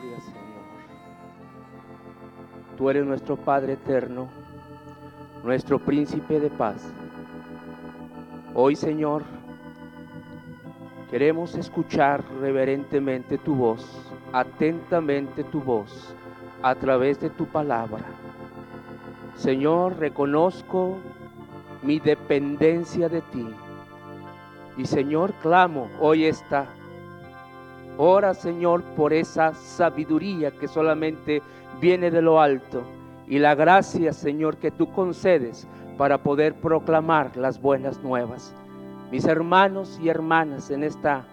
gloria, Señor. Tú eres nuestro Padre eterno, nuestro príncipe de paz. Hoy, Señor, queremos escuchar reverentemente tu voz, atentamente tu voz, a través de tu palabra. Señor, reconozco mi dependencia de ti. Y Señor, clamo hoy esta Ora, Señor, por esa sabiduría que solamente viene de lo alto y la gracia, Señor, que tú concedes para poder proclamar las buenas nuevas. Mis hermanos y hermanas en esta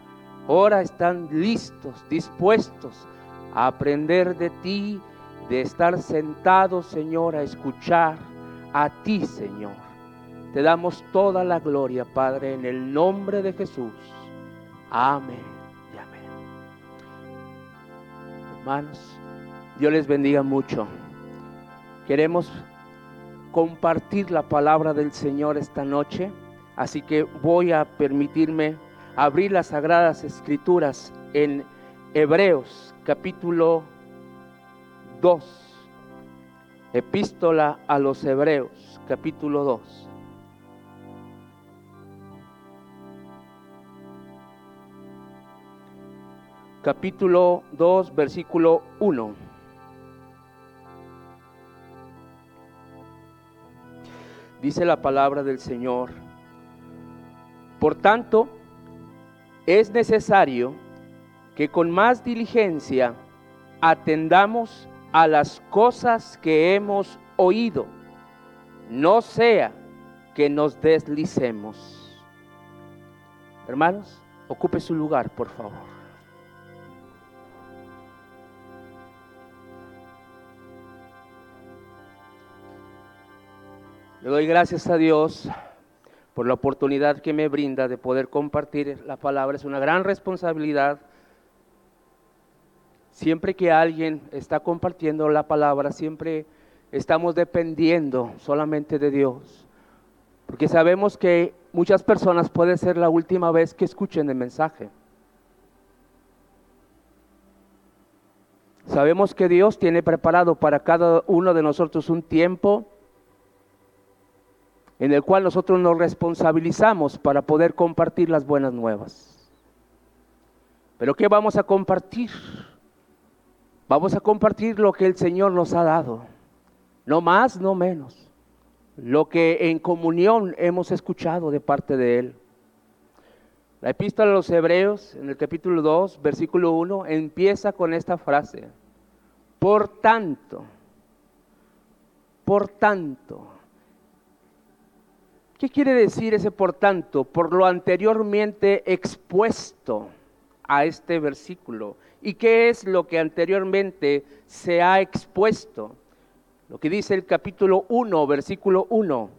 hora están listos, dispuestos a aprender de ti, de estar sentados, Señor, a escuchar a ti, Señor. Te damos toda la gloria, Padre, en el nombre de Jesús. Amén. Hermanos. Dios les bendiga mucho. Queremos compartir la palabra del Señor esta noche, así que voy a permitirme abrir las sagradas escrituras en Hebreos capítulo 2. Epístola a los Hebreos capítulo 2. Capítulo 2, versículo 1. Dice la palabra del Señor. Por tanto, es necesario que con más diligencia atendamos a las cosas que hemos oído, no sea que nos deslicemos. Hermanos, ocupe su lugar, por favor. Le doy gracias a Dios por la oportunidad que me brinda de poder compartir la palabra. Es una gran responsabilidad. Siempre que alguien está compartiendo la palabra, siempre estamos dependiendo solamente de Dios. Porque sabemos que muchas personas puede ser la última vez que escuchen el mensaje. Sabemos que Dios tiene preparado para cada uno de nosotros un tiempo en el cual nosotros nos responsabilizamos para poder compartir las buenas nuevas. Pero ¿qué vamos a compartir? Vamos a compartir lo que el Señor nos ha dado, no más, no menos, lo que en comunión hemos escuchado de parte de Él. La epístola a los Hebreos, en el capítulo 2, versículo 1, empieza con esta frase, por tanto, por tanto, ¿Qué quiere decir ese por tanto? Por lo anteriormente expuesto a este versículo. ¿Y qué es lo que anteriormente se ha expuesto? Lo que dice el capítulo 1, versículo 1.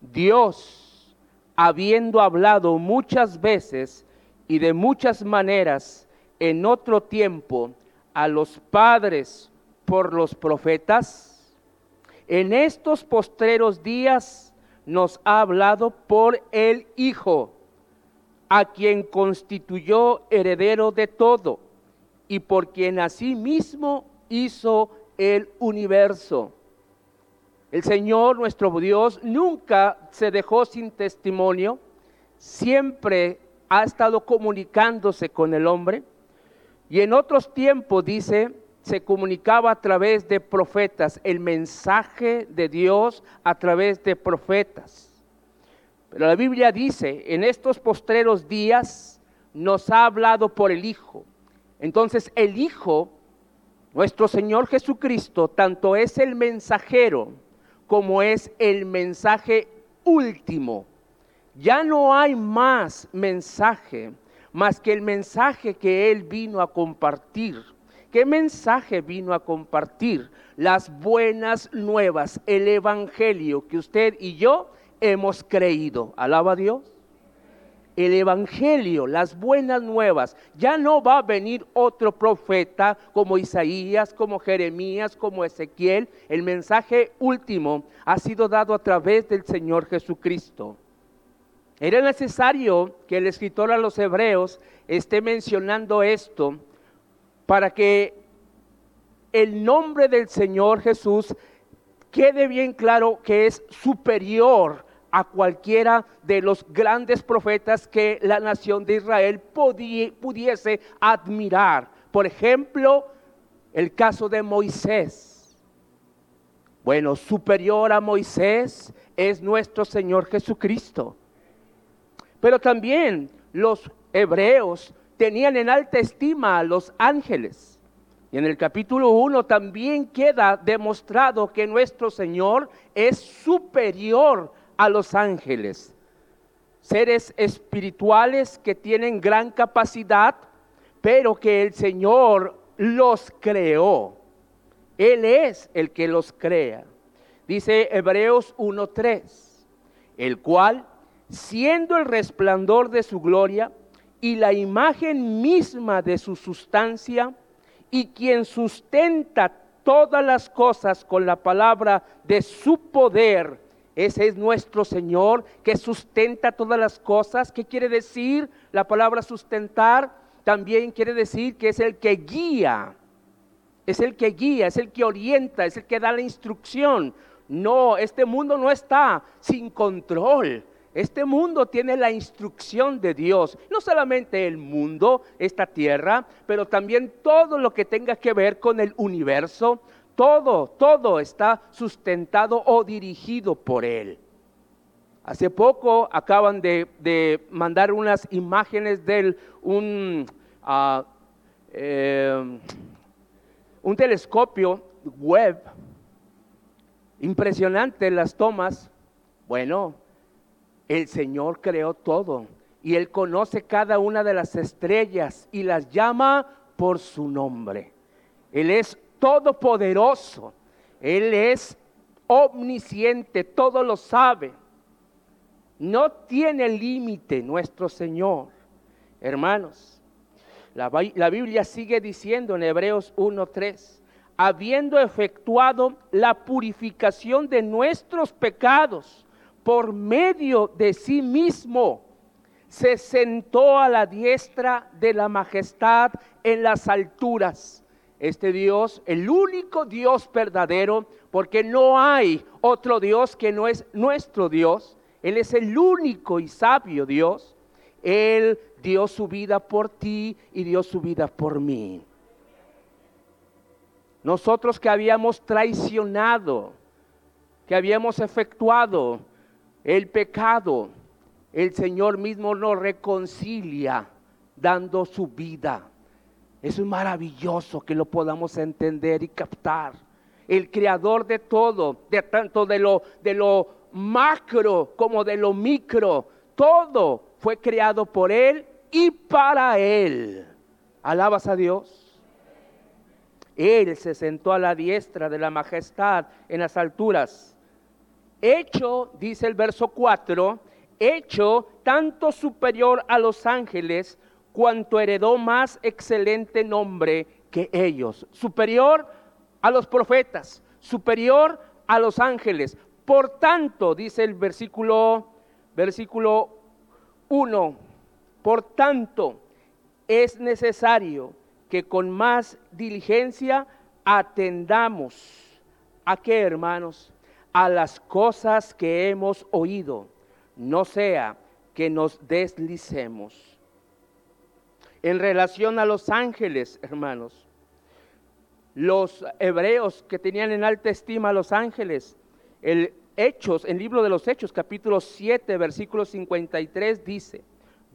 Dios, habiendo hablado muchas veces y de muchas maneras en otro tiempo a los padres por los profetas, en estos postreros días nos ha hablado por el Hijo, a quien constituyó heredero de todo y por quien asimismo hizo el universo. El Señor, nuestro Dios, nunca se dejó sin testimonio, siempre ha estado comunicándose con el hombre. Y en otros tiempos, dice, se comunicaba a través de profetas, el mensaje de Dios a través de profetas. Pero la Biblia dice, en estos postreros días nos ha hablado por el Hijo. Entonces el Hijo, nuestro Señor Jesucristo, tanto es el mensajero como es el mensaje último. Ya no hay más mensaje más que el mensaje que Él vino a compartir ¿Qué mensaje vino a compartir? Las buenas nuevas, el Evangelio que usted y yo hemos creído. Alaba a Dios. El Evangelio, las buenas nuevas. Ya no va a venir otro profeta como Isaías, como Jeremías, como Ezequiel. El mensaje último ha sido dado a través del Señor Jesucristo. Era necesario que el escritor a los hebreos esté mencionando esto para que el nombre del Señor Jesús quede bien claro que es superior a cualquiera de los grandes profetas que la nación de Israel pudiese admirar. Por ejemplo, el caso de Moisés. Bueno, superior a Moisés es nuestro Señor Jesucristo. Pero también los hebreos tenían en alta estima a los ángeles. Y en el capítulo 1 también queda demostrado que nuestro Señor es superior a los ángeles. Seres espirituales que tienen gran capacidad, pero que el Señor los creó. Él es el que los crea. Dice Hebreos 1.3, el cual, siendo el resplandor de su gloria y la imagen misma de su sustancia, y quien sustenta todas las cosas con la palabra de su poder, ese es nuestro Señor que sustenta todas las cosas. ¿Qué quiere decir la palabra sustentar? También quiere decir que es el que guía, es el que guía, es el que orienta, es el que da la instrucción. No, este mundo no está sin control. Este mundo tiene la instrucción de Dios, no solamente el mundo, esta tierra, pero también todo lo que tenga que ver con el universo, todo, todo está sustentado o dirigido por Él. Hace poco acaban de, mandar unas imágenes de un, ah, eh, un telescopio web. Impresionante las tomas. Bueno, el Señor creó todo y Él conoce cada una de las estrellas y las llama por su nombre. Él es todopoderoso. Él es omnisciente, todo lo sabe. No tiene límite nuestro Señor. Hermanos, la, la, Biblia sigue diciendo en Hebreos 1.3, habiendo efectuado la purificación de nuestros pecados por medio de sí mismo, se sentó a la diestra de la majestad en las alturas este Dios, el único Dios verdadero, porque no hay otro Dios que no es nuestro Dios. Él es el único y sabio Dios. Él dio su vida por ti y dio su vida por mí. Nosotros que habíamos traicionado, que habíamos efectuado el pecado, el Señor mismo nos reconcilia dando su vida es maravilloso que lo podamos entender y captar. El creador de todo, de tanto de lo, de lo macro como de lo micro, todo fue creado por Él y para Él. ¿Alabas a Dios? Él se sentó a la diestra de la majestad en las alturas. Hecho, dice el verso 4, hecho tanto superior a los ángeles cuanto heredó más excelente nombre que ellos, superior a los profetas, superior a los ángeles. Por tanto, dice el versículo versículo 1, por tanto es necesario que con más diligencia atendamos. A qué, hermanos, a las cosas que hemos oído, no sea que nos deslicemos en relación a los ángeles, hermanos. Los hebreos que tenían en alta estima a los ángeles, el Hechos, el libro de los Hechos, capítulo 7, versículo 53 dice,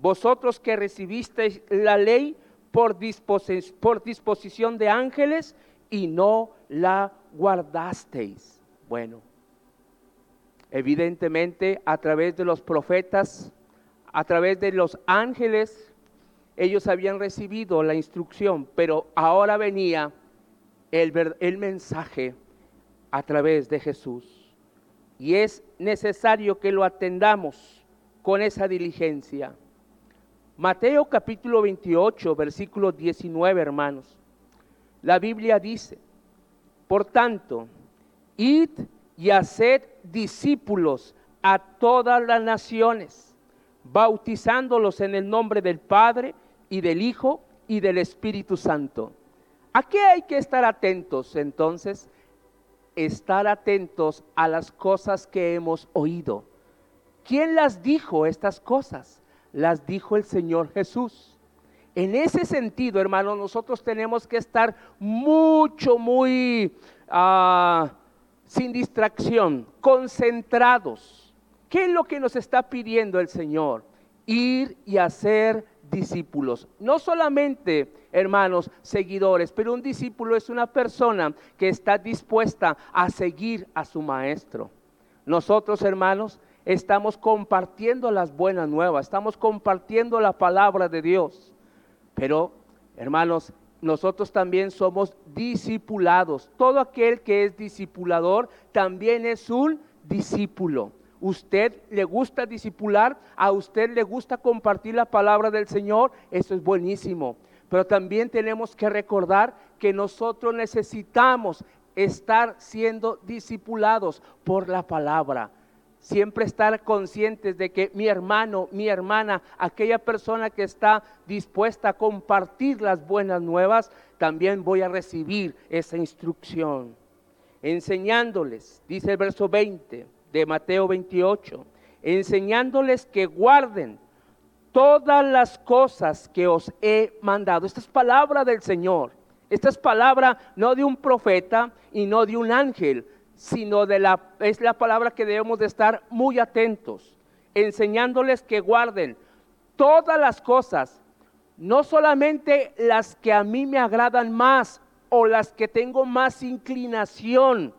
vosotros que recibisteis la ley por, por disposición de ángeles y no la guardasteis. Bueno, evidentemente a través de los profetas, a través de los ángeles, ellos habían recibido la instrucción, pero ahora venía el, mensaje a través de Jesús. Y es necesario que lo atendamos con esa diligencia. Mateo capítulo 28, versículo 19, hermanos. La Biblia dice, por tanto, id y haced discípulos a todas las naciones, bautizándolos en el nombre del Padre, y del Hijo y del Espíritu Santo, ¿A qué hay que estar atentos entonces? Estar atentos a las cosas que hemos oído. ¿Quién las dijo estas cosas? Las dijo el Señor Jesús. En ese sentido, hermanos, nosotros tenemos que estar mucho, muy uh, sin distracción, concentrados. ¿Qué es lo que nos está pidiendo el Señor? Ir y hacer discípulos. No solamente, hermanos, seguidores, pero un discípulo es una persona que está dispuesta a seguir a su maestro. Nosotros, hermanos, estamos compartiendo las buenas nuevas, estamos compartiendo la palabra de Dios. Pero, hermanos, nosotros también somos discipulados. Todo aquel que es discipulador también es un discípulo. Usted le gusta discipular, a usted le gusta compartir la palabra del Señor, eso es buenísimo. Pero también tenemos que recordar que nosotros necesitamos estar siendo discipulados por la palabra siempre estar conscientes de que mi hermano, mi hermana, aquella persona que está dispuesta a compartir las buenas nuevas, también voy a recibir esa instrucción. Enseñándoles, dice el verso 20 de Mateo 28, enseñándoles que guarden todas las cosas que os he mandado. Esta es palabra del Señor. Esta es palabra no de un profeta y no de un ángel, sino de la, es la palabra que debemos de estar muy atentos, enseñándoles que guarden todas las cosas, no solamente las que a mí me agradan más o las que tengo más inclinación.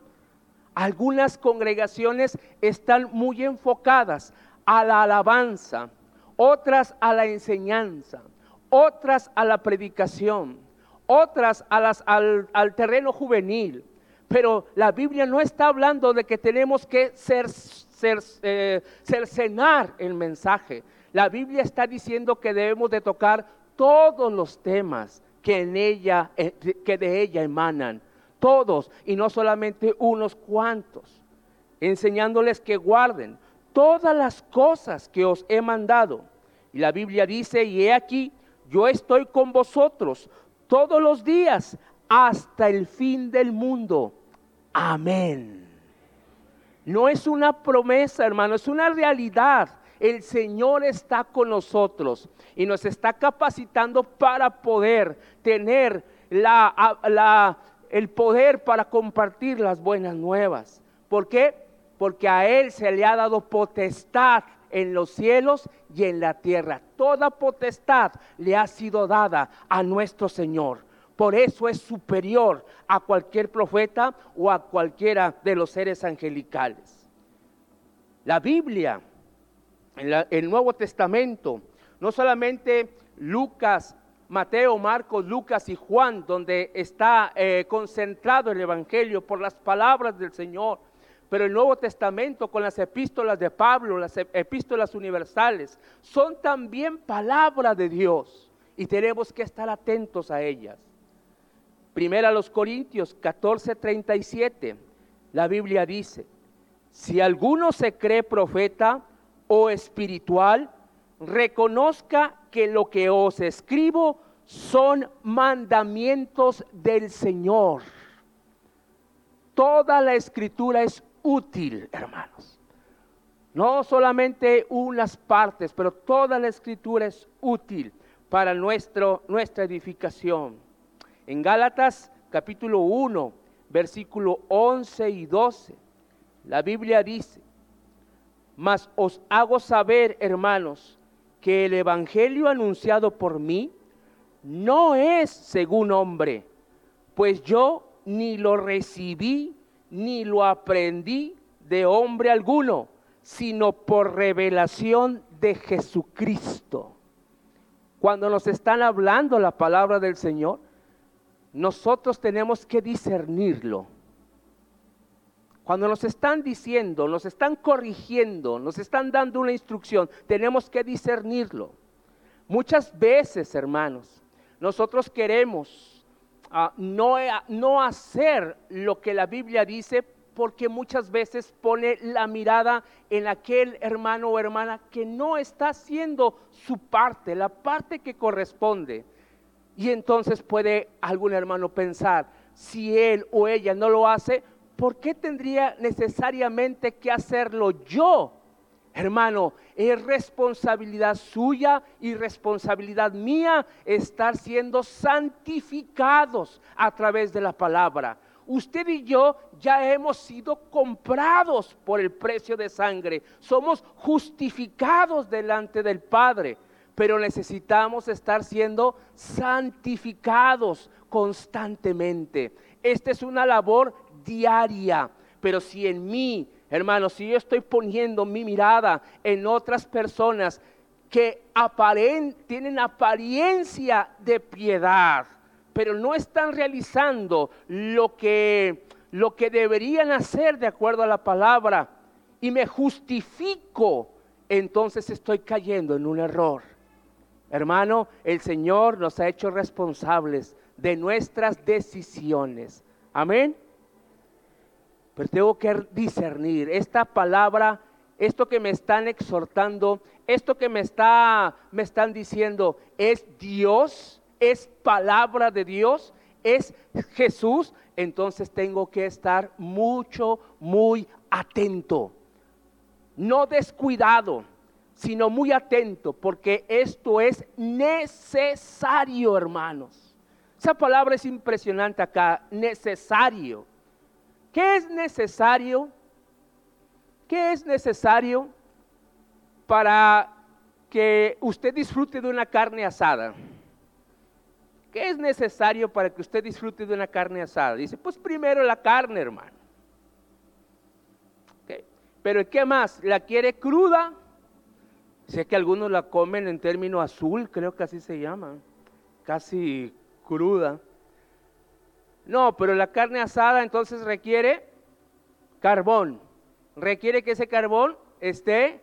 Algunas congregaciones están muy enfocadas a la alabanza, otras a la enseñanza, otras a la predicación, otras a las, al, al terreno juvenil pero la Biblia no está hablando de que tenemos que ser, ser, eh, cercenar el mensaje. La Biblia está diciendo que debemos de tocar todos los temas que en ella, eh, que de ella emanan, todos y no solamente unos cuantos, enseñándoles que guarden todas las cosas que os he mandado. Y la Biblia dice, y he aquí, yo estoy con vosotros todos los días hasta el fin del mundo. Amén. No es una promesa, hermano, es una realidad. El Señor está con nosotros y nos está capacitando para poder tener la, el poder para compartir las buenas nuevas. ¿Por qué? Porque a Él se le ha dado potestad en los cielos y en la tierra. Toda potestad le ha sido dada a nuestro Señor. Por eso es superior a cualquier profeta o a cualquiera de los seres angelicales. La Biblia, el Nuevo Testamento, no solamente Lucas, Mateo, Marcos, Lucas y Juan, donde está eh, concentrado el Evangelio por las palabras del Señor, pero el Nuevo Testamento con las epístolas de Pablo, las epístolas universales, son también palabra de Dios y tenemos que estar atentos a ellas. Primera a los Corintios 14:37, la Biblia dice, si alguno se cree profeta o espiritual, reconozca que lo que os escribo son mandamientos del Señor. Toda la escritura es útil, hermanos. No solamente unas partes, pero toda la escritura es útil para nuestro, nuestra edificación. En Gálatas capítulo 1, versículo 11 y 12, la Biblia dice, mas os hago saber, hermanos, que el Evangelio anunciado por mí no es según hombre, pues yo ni lo recibí ni lo aprendí de hombre alguno, sino por revelación de Jesucristo. Cuando nos están hablando la palabra del Señor, nosotros tenemos que discernirlo. Cuando nos están diciendo, nos están corrigiendo, nos están dando una instrucción, tenemos que discernirlo. Muchas veces, hermanos, nosotros queremos ah, no, no hacer lo que la Biblia dice porque muchas veces pone la mirada en aquel hermano o hermana que no está haciendo su parte, la parte que corresponde. Y entonces puede algún hermano pensar, si él o ella no lo hace, ¿por qué tendría necesariamente que hacerlo yo? Hermano, es responsabilidad suya y responsabilidad mía estar siendo santificados a través de la palabra. Usted y yo ya hemos sido comprados por el precio de sangre. Somos justificados delante del Padre, pero necesitamos estar siendo santificados constantemente. Esta es una labor diaria, pero si en mí Hermanos, si yo estoy poniendo mi mirada en otras personas que tienen apariencia de piedad, pero no están realizando lo que, lo que deberían hacer de acuerdo a la palabra, y me justifico, entonces estoy cayendo en un error. Hermano, el Señor nos ha hecho responsables de nuestras decisiones. Amén pero tengo que discernir esta palabra, esto que me están exhortando, esto que me, está, me están diciendo, ¿es Dios? ¿Es palabra de Dios? ¿Es Jesús? Entonces tengo que estar mucho, muy atento. No descuidado, sino muy atento, porque esto es necesario, hermanos. Esa palabra es impresionante acá, necesario. ¿Qué es necesario? ¿Qué es necesario para que usted disfrute de una carne asada? ¿Qué es necesario para que usted disfrute de una carne asada? Dice, pues primero la carne, hermano. Pero ¿qué más? ¿La quiere cruda? Sé que algunos la comen en término azul, creo que así se llama, casi cruda. No, pero la carne asada entonces requiere carbón. Requiere que ese carbón esté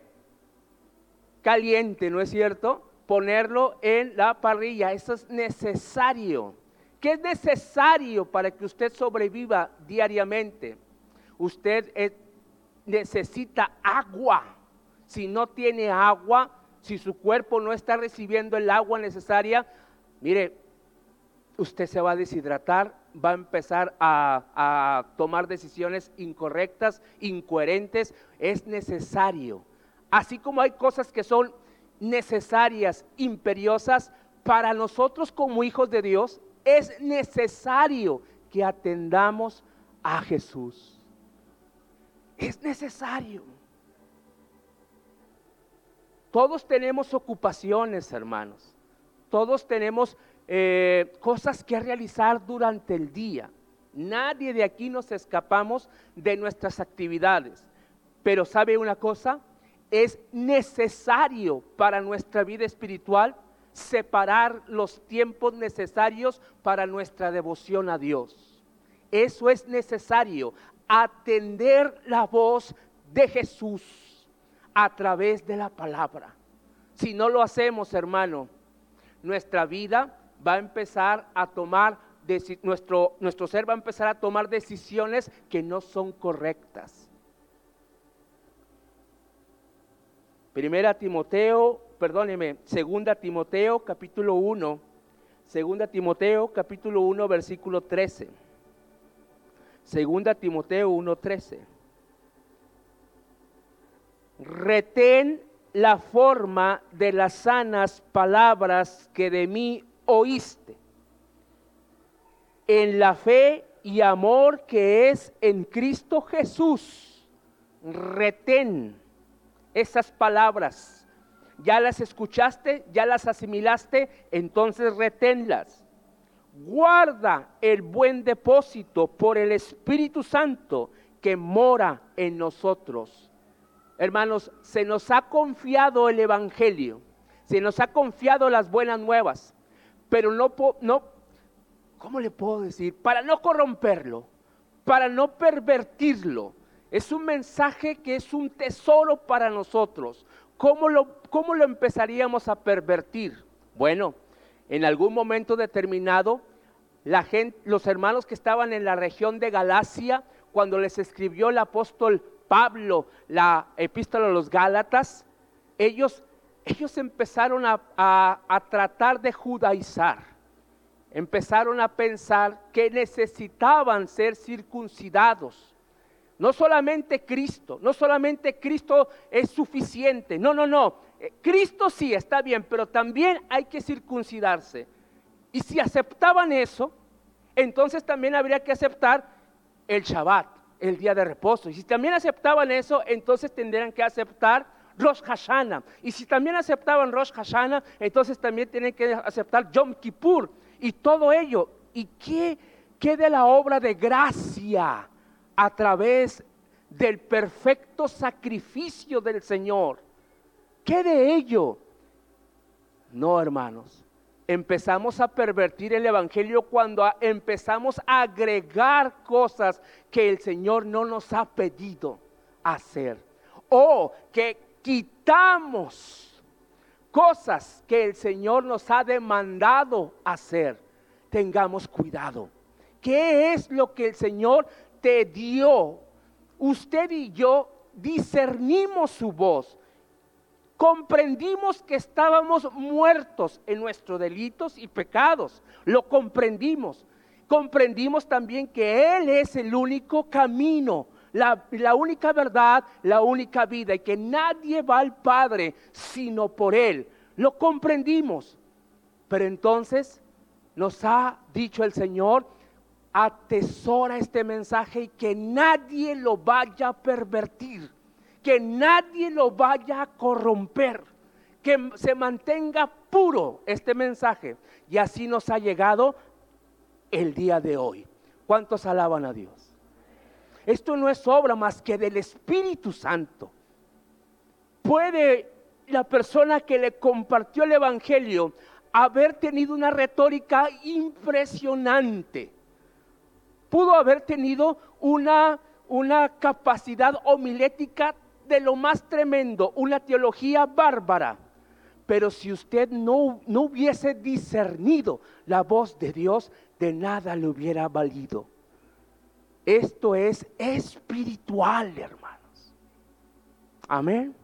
caliente, ¿no es cierto? Ponerlo en la parrilla. Eso es necesario. ¿Qué es necesario para que usted sobreviva diariamente? Usted necesita agua. Si no tiene agua, si su cuerpo no está recibiendo el agua necesaria, mire, usted se va a deshidratar, va a empezar a, tomar decisiones incorrectas, incoherentes. Es necesario. Así como hay cosas que son necesarias, imperiosas, para nosotros como hijos de Dios es necesario que atendamos a Jesús. Es necesario. Todos tenemos ocupaciones, hermanos. Todos tenemos eh, cosas que realizar durante el día. Nadie de aquí nos escapamos de nuestras actividades. Pero ¿sabe una cosa? Es necesario para nuestra vida espiritual separar los tiempos necesarios para nuestra devoción a Dios. Eso es necesario, atender la voz de Jesús a través de la palabra. Si no lo hacemos, hermano, nuestra vida va a empezar a tomar, nuestro, nuestro ser va a empezar a tomar decisiones que no son correctas. Primera Timoteo, perdóneme, segunda Timoteo capítulo 1, segunda Timoteo capítulo 1 versículo 13. Segunda Timoteo 1, 13. Retén la forma de las sanas palabras que de mí oíste, en la fe y amor que es en Cristo Jesús. Retén esas palabras. Ya las escuchaste, ya las asimilaste, entonces reténlas. Guarda el buen depósito por el Espíritu Santo que mora en nosotros. Hermanos, se nos ha confiado el Evangelio, se nos ha confiado las buenas nuevas pero no, no, ¿cómo le puedo decir? Para no corromperlo, para no pervertirlo. Es un mensaje que es un tesoro para nosotros. ¿Cómo lo, cómo lo empezaríamos a pervertir? Bueno, en algún momento determinado, la gente, los hermanos que estaban en la región de Galacia, cuando les escribió el apóstol Pablo la epístola a los Gálatas, ellos ellos empezaron a, tratar de judaizar. empezaron a pensar que necesitaban ser circuncidados. No solamente Cristo, no solamente Cristo es suficiente, no, no, no, eh, Cristo sí está bien, pero también hay que circuncidarse. Y si aceptaban eso, entonces también habría que aceptar el Shabbat, el día de reposo. Y si también aceptaban eso, entonces tendrían que aceptar Rosh Hashanah. Y si también aceptaban Rosh Hashanah, entonces también tienen que aceptar Yom Kippur. Y todo ello. ¿Y qué, qué de la obra de gracia a través del perfecto sacrificio del Señor? ¿Qué de ello? No, hermanos. Empezamos a pervertir el Evangelio cuando empezamos a agregar cosas que el Señor no nos ha pedido hacer. O que quitamos cosas que el Señor nos ha demandado hacer, tengamos cuidado. ¿Qué es lo que el Señor te dio? Usted y yo discernimos su voz. Comprendimos que estábamos muertos en nuestros delitos y pecados. Lo comprendimos. Comprendimos también que Él es el único camino, la, única verdad, la única vida y que nadie va al Padre sino por Él. Lo comprendimos. Pero entonces nos ha dicho el Señor, atesora este mensaje y que nadie lo vaya a pervertir, que nadie lo vaya a corromper, que se mantenga puro este mensaje. Y así nos ha llegado el día de hoy. ¿Cuántos alaban a Dios? Esto no es obra más que del Espíritu Santo. Puede la persona que le compartió el Evangelio haber tenido una retórica impresionante. Pudo haber tenido una, una capacidad homilética de lo más tremendo, una teología bárbara. Pero si usted no, no hubiese discernido la voz de Dios, de nada le hubiera valido. Esto es espiritual, hermanos. Amén.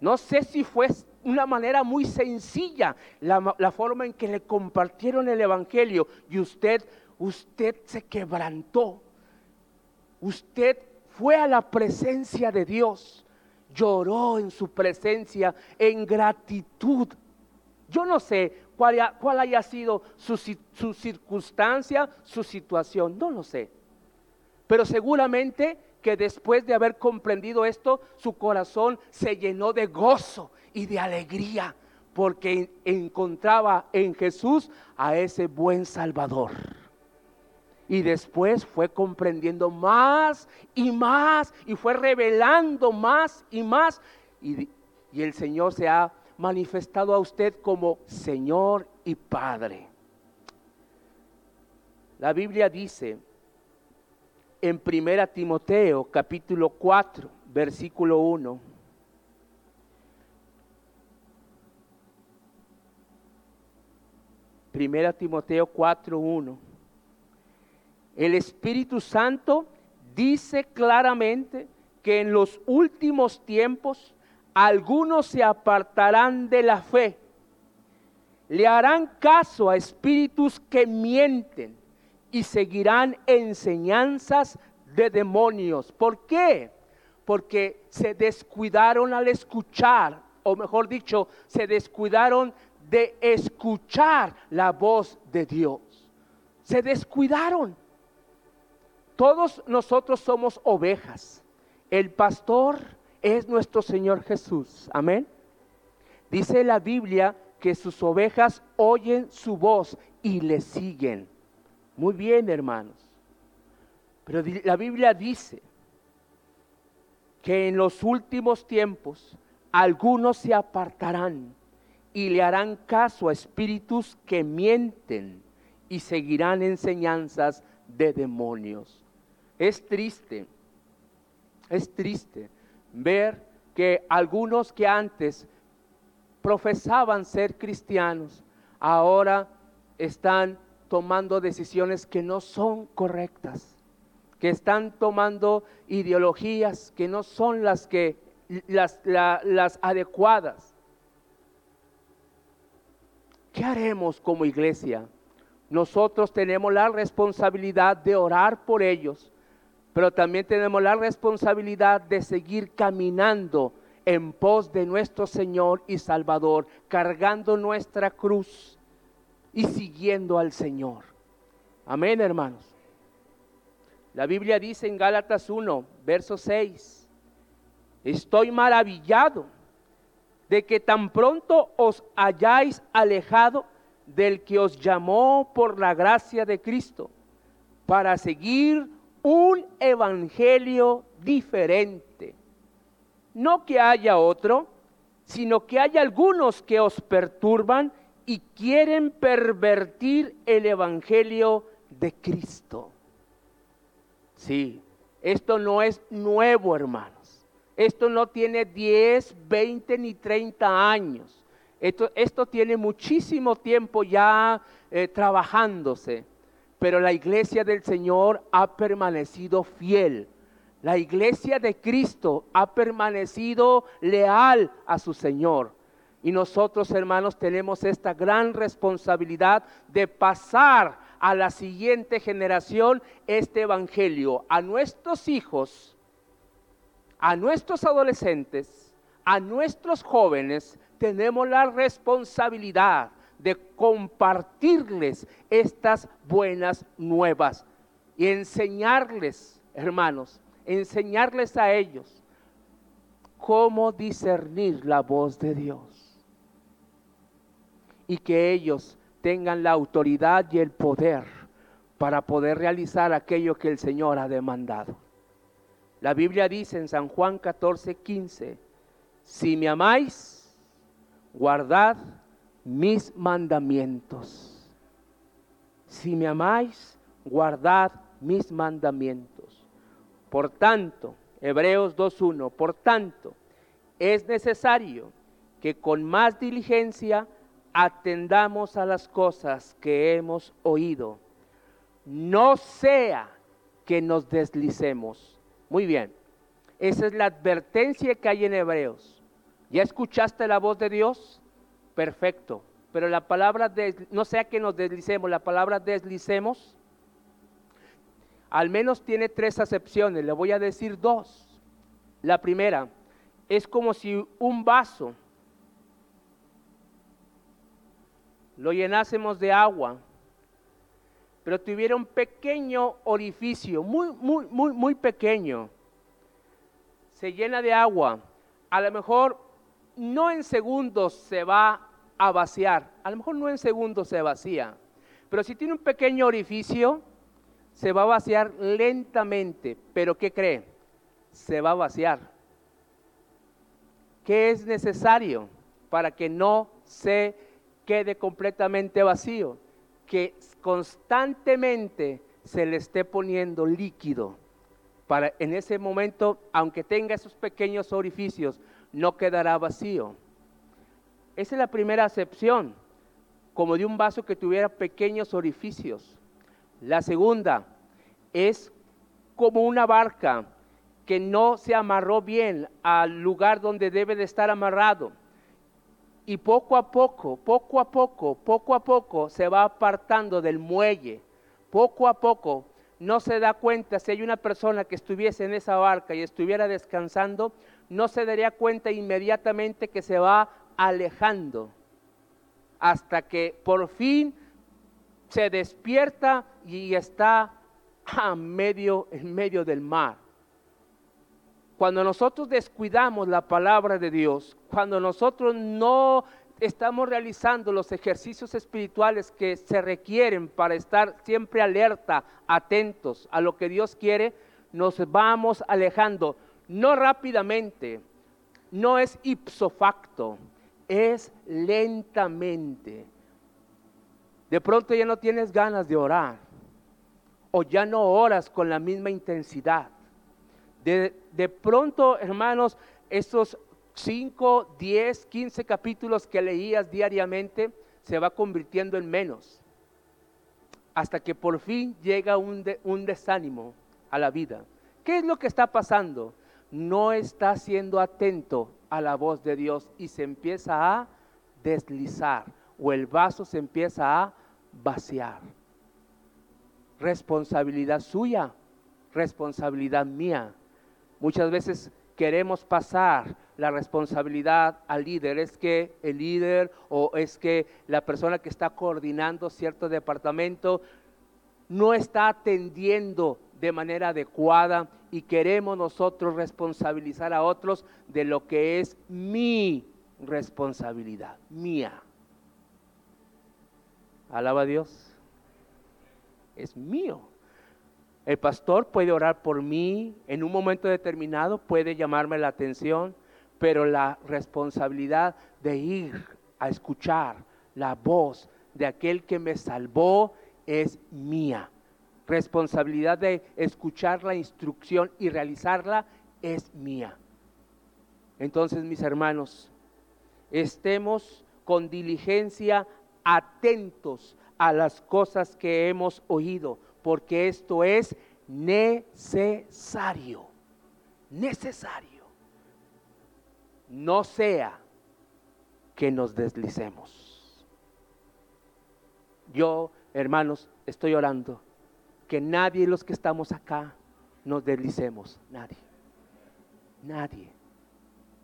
No sé si fue una manera muy sencilla la, forma en que le compartieron el Evangelio y usted, usted se quebrantó. Usted fue a la presencia de Dios, lloró en su presencia en gratitud. Yo no sé cuál, haya sido su, su circunstancia, su situación, no lo sé. Pero seguramente que después de haber comprendido esto, su corazón se llenó de gozo y de alegría porque encontraba en Jesús a ese buen Salvador. Y después fue comprendiendo más y más y fue revelando más y más. Y, y el Señor se ha manifestado a usted como Señor y Padre. La Biblia dice en Primera Timoteo capítulo 4, versículo 1. Primera Timoteo 4, 1. El Espíritu Santo dice claramente que en los últimos tiempos algunos se apartarán de la fe, le harán caso a espíritus que mienten y seguirán enseñanzas de demonios. ¿Por qué? Porque se descuidaron al escuchar, o mejor dicho, se descuidaron de escuchar la voz de Dios. Se descuidaron. Todos nosotros somos ovejas. El pastor es nuestro Señor Jesús. Amén. Dice la Biblia que sus ovejas oyen su voz y le siguen. Muy bien, hermanos. Pero la Biblia dice que en los últimos tiempos algunos se apartarán y le harán caso a espíritus que mienten y seguirán enseñanzas de demonios. Es triste, es triste ver que algunos que antes profesaban ser cristianos, ahora están tomando decisiones que no son correctas, que están tomando ideologías que no son las que las, las adecuadas. ¿Qué haremos como iglesia nosotros tenemos la responsabilidad de orar por ellos, pero también tenemos la responsabilidad de seguir caminando en pos de nuestro Señor y Salvador, cargando nuestra cruz y siguiendo al Señor. Amén, hermanos. La Biblia dice en Gálatas 1, verso 6, estoy maravillado de que tan pronto os hayáis alejado del que os llamó por la gracia de Cristo para seguir un evangelio diferente. No que haya otro, sino que hay algunos que os perturban y quieren pervertir el evangelio de Cristo. Sí, esto no es nuevo, hermanos. Esto no tiene 10, 20 ni 30 años. Esto, esto tiene muchísimo tiempo ya eh, trabajándose, pero la iglesia del Señor ha permanecido fiel. La iglesia de Cristo ha permanecido leal a su Señor. Y nosotros, hermanos, tenemos esta gran responsabilidad de pasar a la siguiente generación este Evangelio, a nuestros hijos, a nuestros adolescentes, a nuestros jóvenes, tenemos la responsabilidad de compartirles estas buenas nuevas y enseñarles, hermanos, enseñarles a ellos cómo discernir la voz de Dios. Y que ellos tengan la autoridad y el poder para poder realizar aquello que el Señor ha demandado. La Biblia dice en San Juan 14, 15, si me amáis, guardad mis mandamientos. Si me amáis, guardad mis mandamientos. Por tanto, Hebreos 2.1, por tanto, es necesario que con más diligencia atendamos a las cosas que hemos oído. No sea que nos deslicemos. Muy bien, esa es la advertencia que hay en Hebreos. ¿Ya escuchaste la voz de Dios? Perfecto. Pero la palabra, de, no sea que nos deslicemos, la palabra deslicemos, al menos tiene tres acepciones. Le voy a decir dos. La primera, es como si un vaso lo llenásemos de agua, pero tuviera un pequeño orificio, muy, muy, muy, muy pequeño. Se llena de agua. A lo mejor no en segundos se va a vaciar, a lo mejor no en segundos se vacía, pero si tiene un pequeño orificio, se va a vaciar lentamente, pero ¿qué cree? Se va a vaciar. ¿Qué es necesario para que no se quede completamente vacío? Que constantemente se le esté poniendo líquido para en ese momento, aunque tenga esos pequeños orificios, no quedará vacío. Esa es la primera acepción, como de un vaso que tuviera pequeños orificios. La segunda es como una barca que no se amarró bien al lugar donde debe de estar amarrado. Y poco a poco, poco a poco, poco a poco se va apartando del muelle. Poco a poco no se da cuenta si hay una persona que estuviese en esa barca y estuviera descansando, no se daría cuenta inmediatamente que se va alejando hasta que por fin se despierta y está a medio, en medio del mar. Cuando nosotros descuidamos la palabra de Dios, cuando nosotros no estamos realizando los ejercicios espirituales que se requieren para estar siempre alerta, atentos a lo que Dios quiere, nos vamos alejando no rápidamente, no es ipso facto, es lentamente. De pronto ya no tienes ganas de orar o ya no oras con la misma intensidad. De, de pronto, hermanos, estos 5, 10, 15 capítulos que leías diariamente se va convirtiendo en menos. Hasta que por fin llega un, un desánimo a la vida. ¿Qué es lo que está pasando? no está siendo atento a la voz de Dios y se empieza a deslizar o el vaso se empieza a vaciar. responsabilidad suya, responsabilidad mía. Muchas veces queremos pasar la responsabilidad al líder. Es que el líder o es que la persona que está coordinando cierto departamento no está atendiendo de manera adecuada y queremos nosotros responsabilizar a otros de lo que es mi responsabilidad, mía. Alaba a Dios. Es mío. El pastor puede orar por mí, en un momento determinado puede llamarme la atención, pero la responsabilidad de ir a escuchar la voz de aquel que me salvó es mía. Responsabilidad de escuchar la instrucción y realizarla es mía. Entonces, mis hermanos, estemos con diligencia atentos a las cosas que hemos oído, porque esto es necesario, necesario. No sea que nos deslicemos. Yo, hermanos, estoy orando que nadie de los que estamos acá nos deslicemos, nadie, nadie.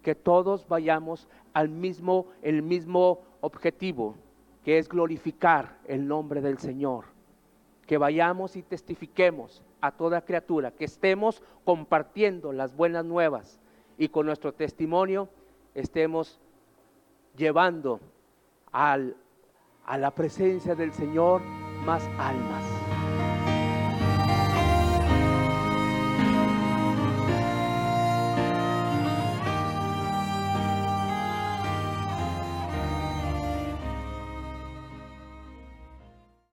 Que todos vayamos al mismo, el mismo objetivo, que es glorificar el nombre del Señor. Que vayamos y testifiquemos a toda criatura, que estemos compartiendo las buenas nuevas y con nuestro testimonio estemos llevando al, a la presencia del Señor más almas.